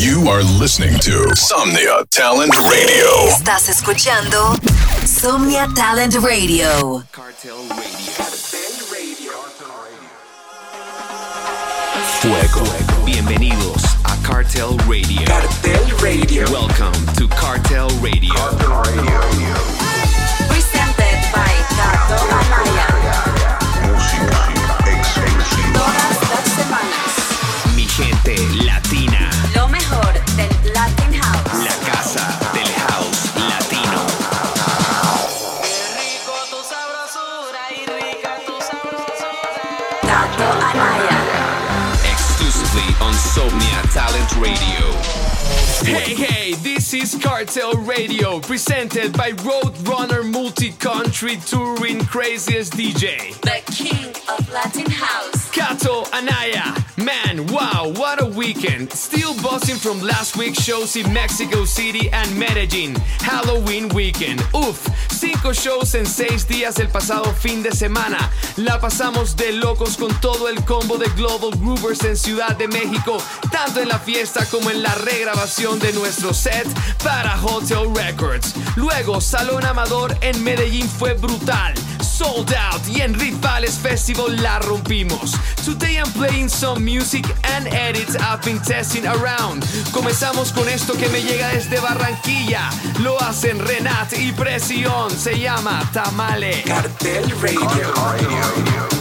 You are listening to Somnia Talent Radio. Estás escuchando Somnia Talent Radio. Cartel Radio. Cartel Radio. Fuego. Bienvenidos a Cartel Radio. Cartel Radio. Welcome to Cartel Radio. Cartel Radio. Presented by Tato Amaya. Todas las semanas. Mi gente Talent Radio. Hey, hey, this is Cartel Radio, presented by Roadrunner Multi Country Touring Craziest DJ. The king of Latin House. Kato Anaya. Man, wow, what a weekend. Still buzzing from last week's shows in Mexico City and Medellin. Halloween weekend. Uf, cinco shows en seis días el pasado fin de semana. La pasamos de locos con todo el combo de Global Groovers en Ciudad de México, tanto en la fiesta como en la regrabación de nuestro set para Hotel Records. Luego, Salón Amador en Medellín fue brutal. Sold out y en Rivales Festival la rompimos. Today I'm playing some music and edits I've been testing around. Comenzamos con esto que me llega desde Barranquilla. Lo hacen Renat y Presión. Se llama Tamale. Cartel Radio.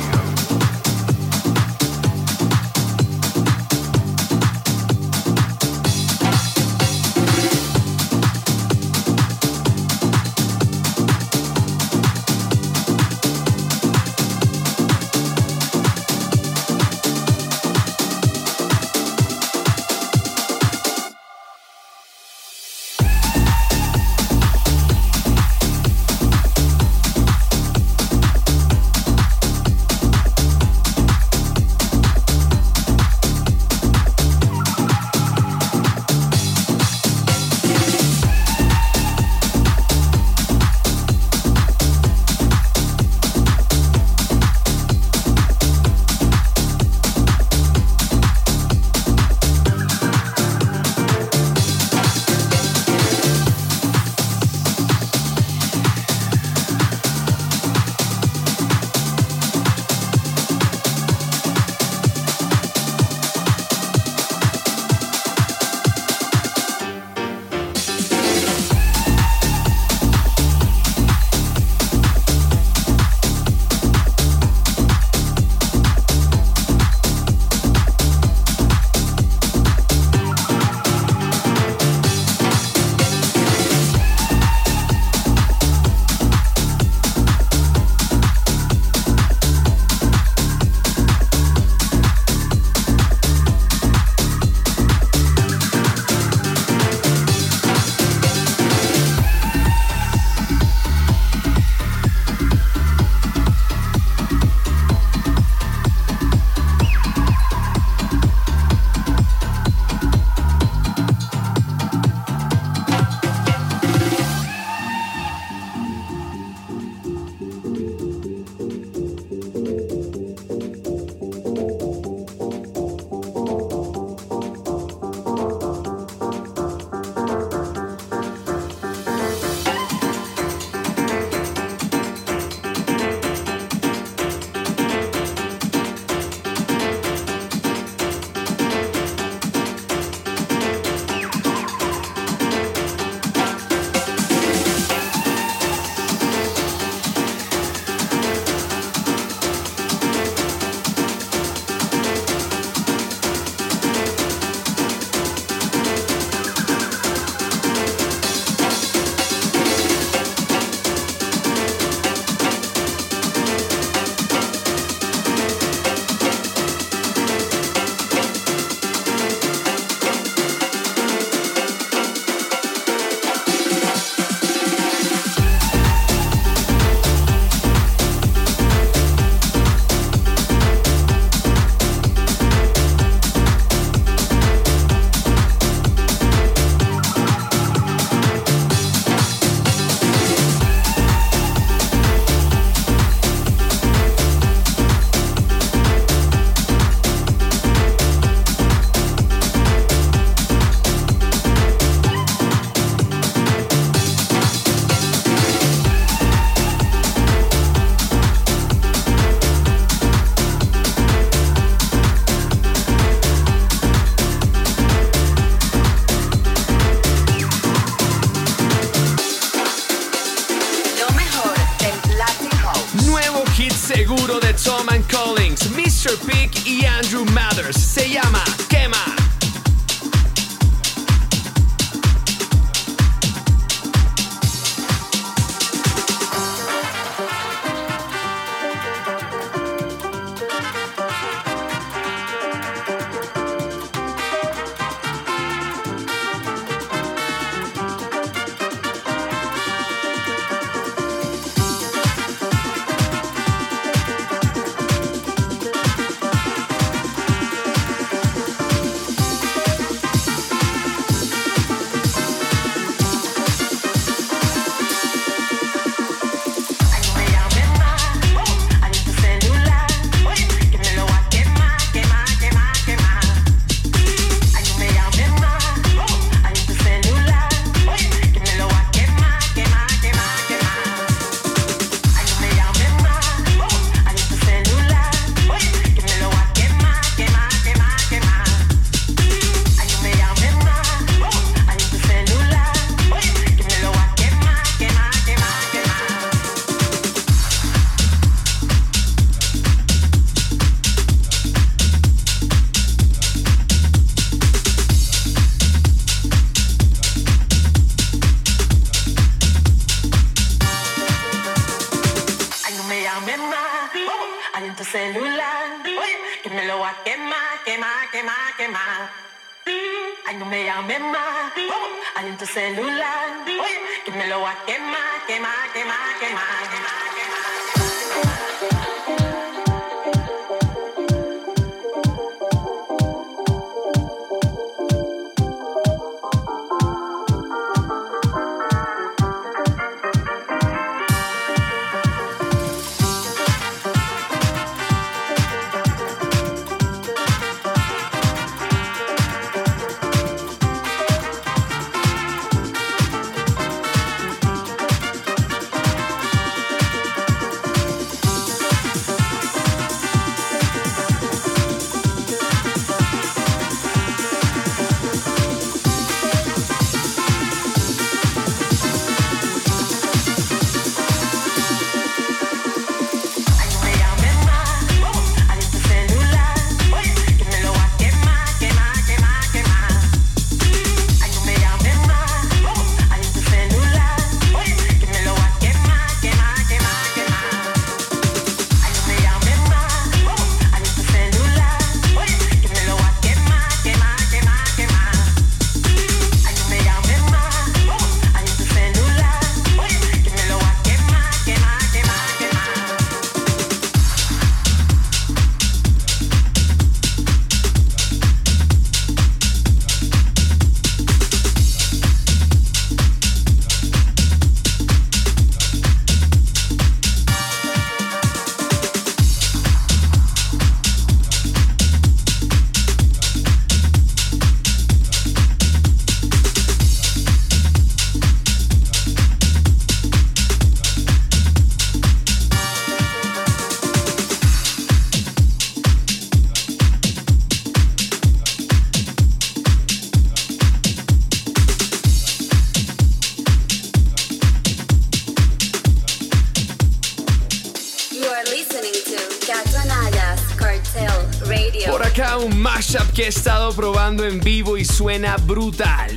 Suena brutal.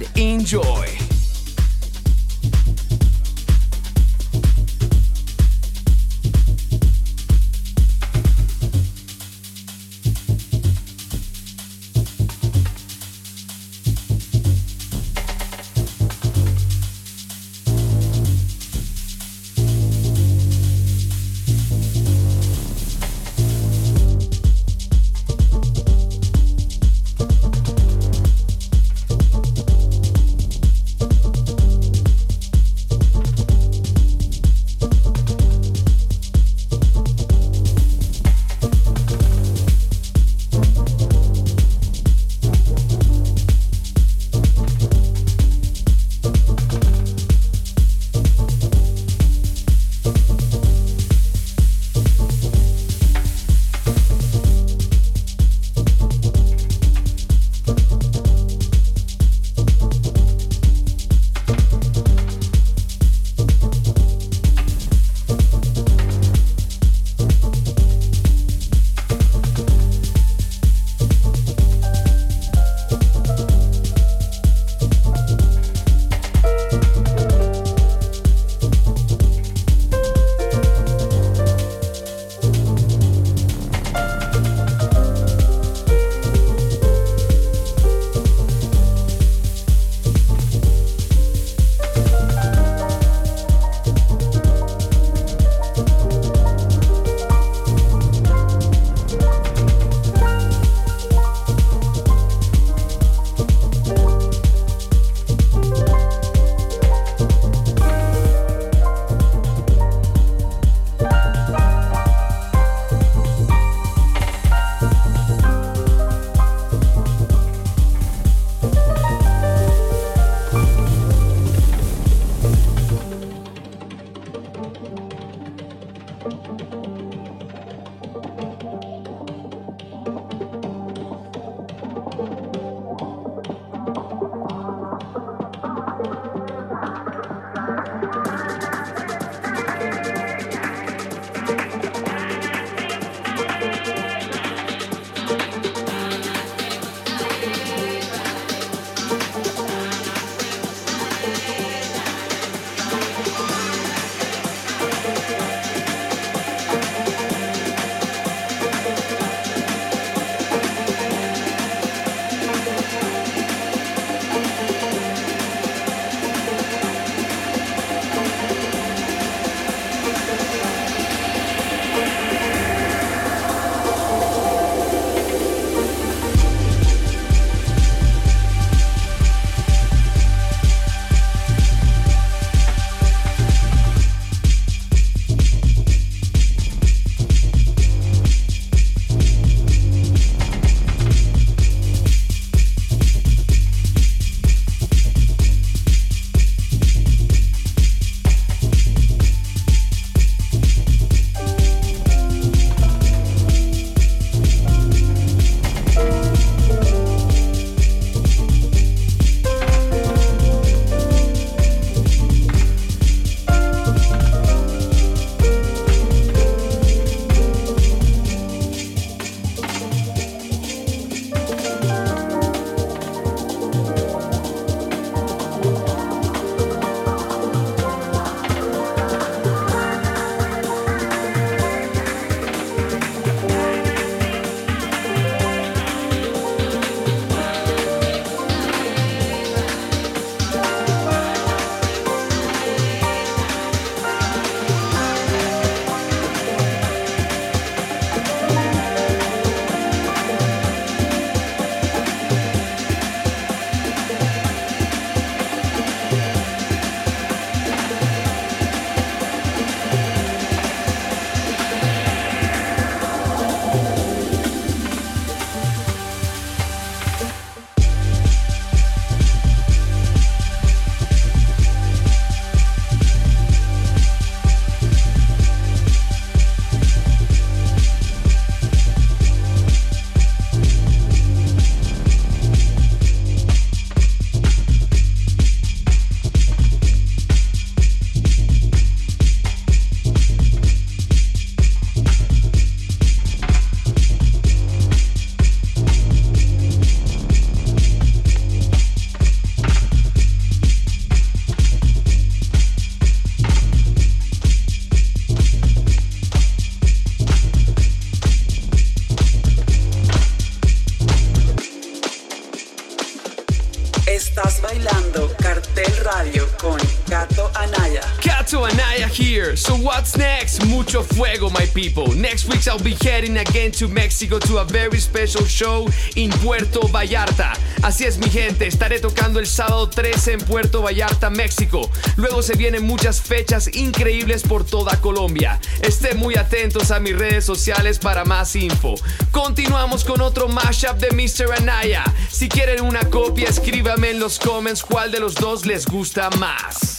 So what's next? Mucho fuego, my people. Next week I'll be heading again to Mexico to a very special show in Puerto Vallarta. Así es, mi gente. Estaré tocando el sábado 13 en Puerto Vallarta, México. Luego se vienen muchas fechas increíbles por toda Colombia. Estén muy atentos a mis redes sociales para más info. Continuamos con otro mashup de Mr. Anaya. Si quieren una copia, escríbame en los comments cuál de los dos les gusta más.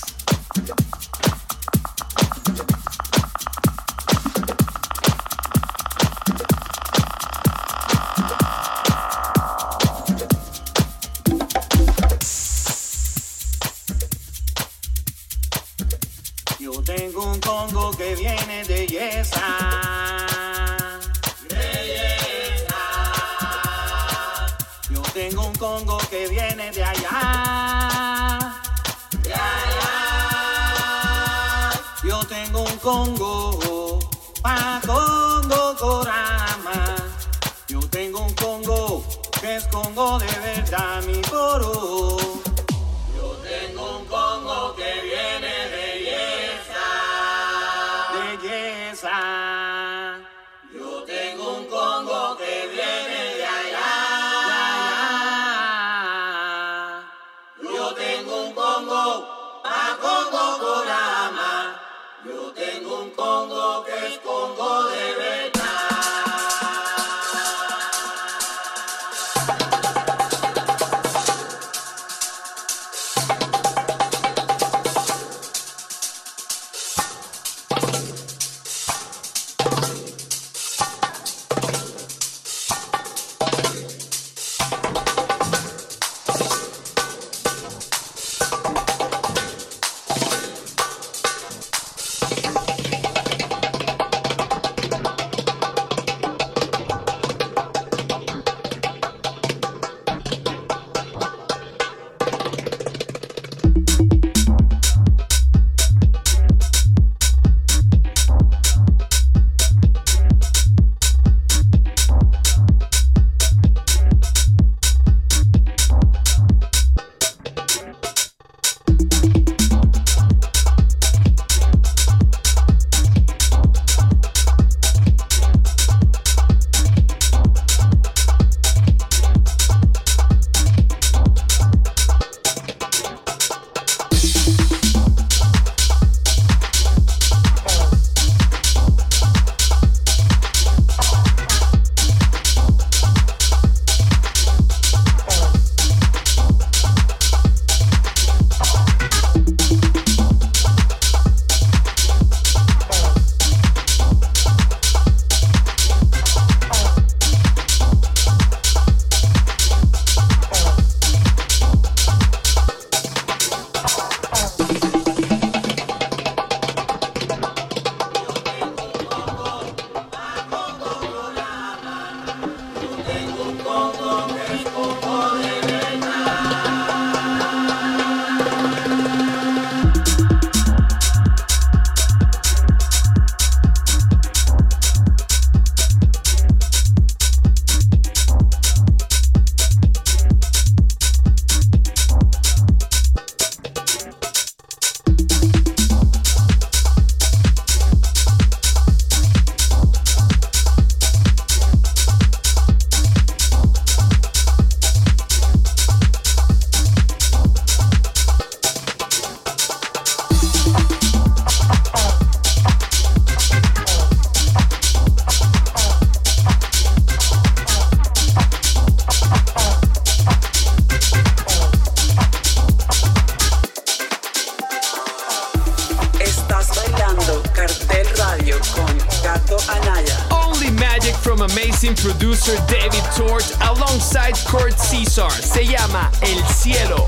Estás bailando Cartel Radio con Kato Anaya. Only Magic from amazing producer David Tort alongside Kurt Caesar. Se llama El Cielo.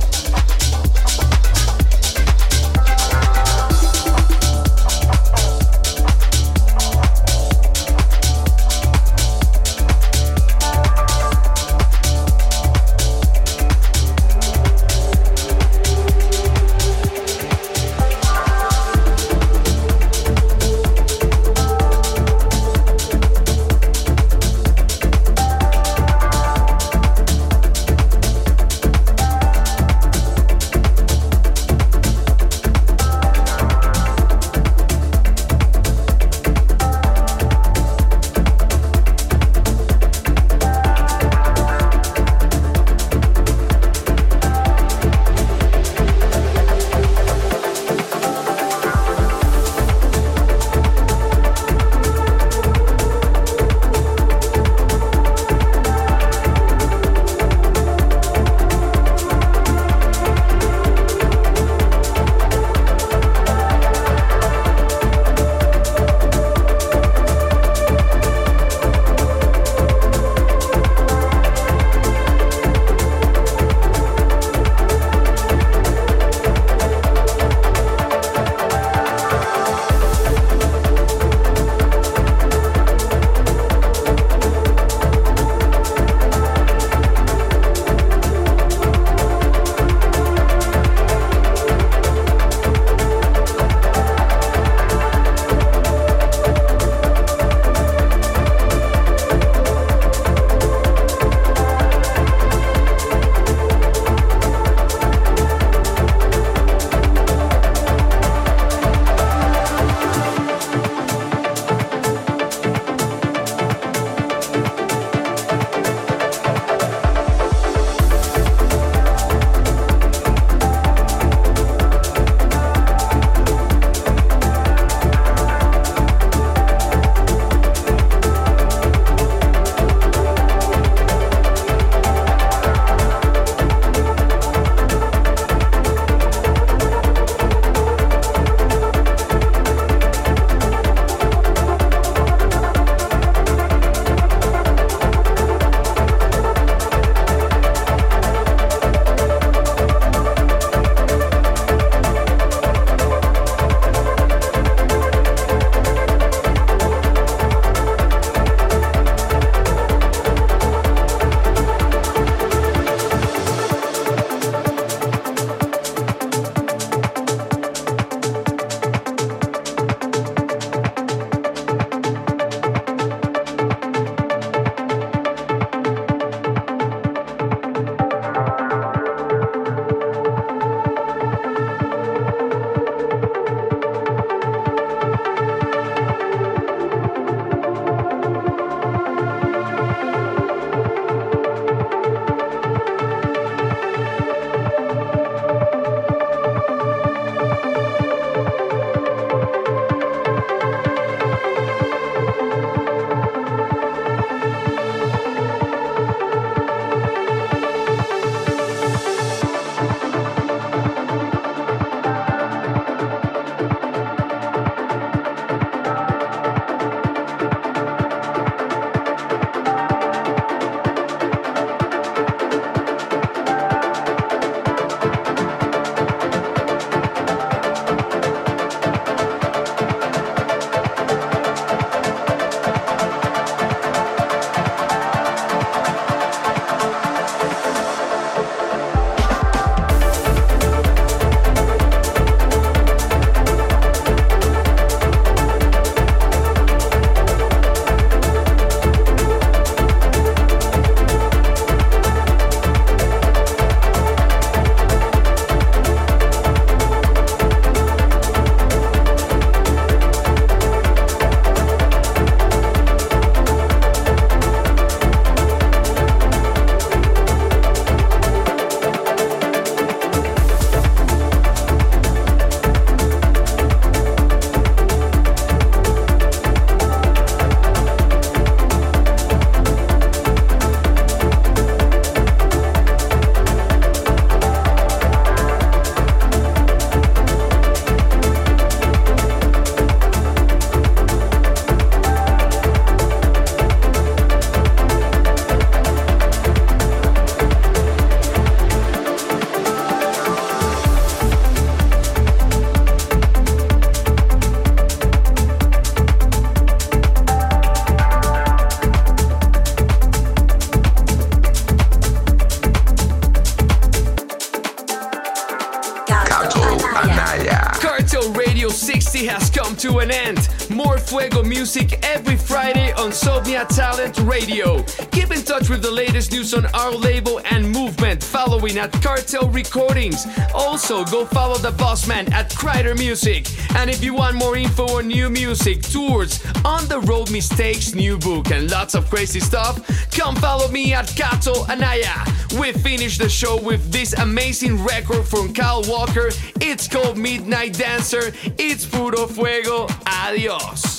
And movement following at Cartel Recordings. Also, go follow the boss man at Kreider Music. And if you want more info on new music, tours, on the road mistakes, new book, and lots of crazy stuff, come follow me at Kato Anaya. We finish the show with this amazing record from Kyle Walker. It's called Midnight Dancer. It's puro fuego. Adios.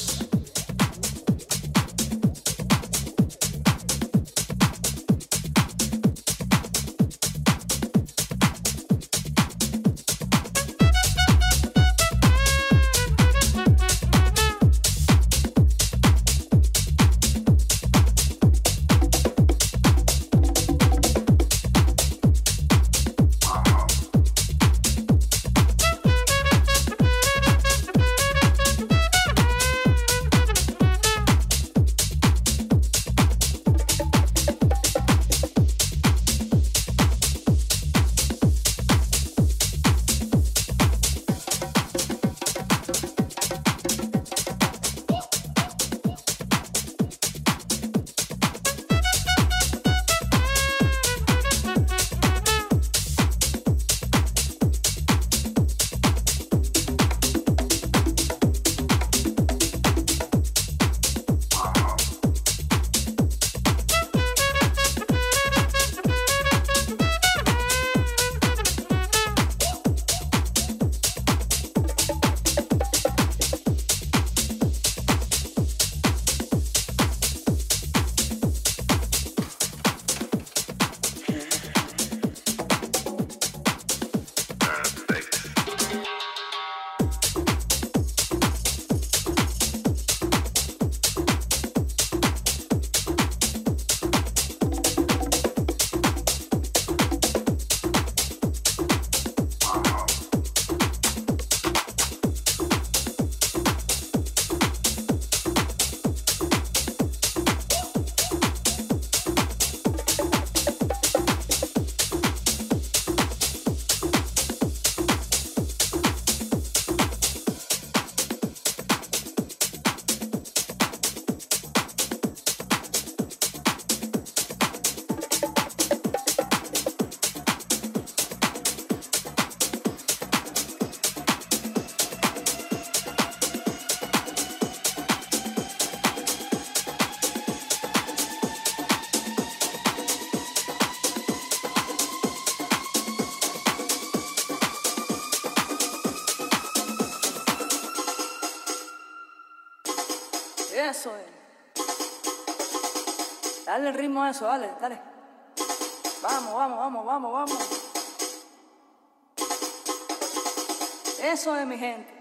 Eso es. Dale el ritmo a eso, dale, dale. Vamos, vamos, vamos, vamos, vamos. Eso es mi gente.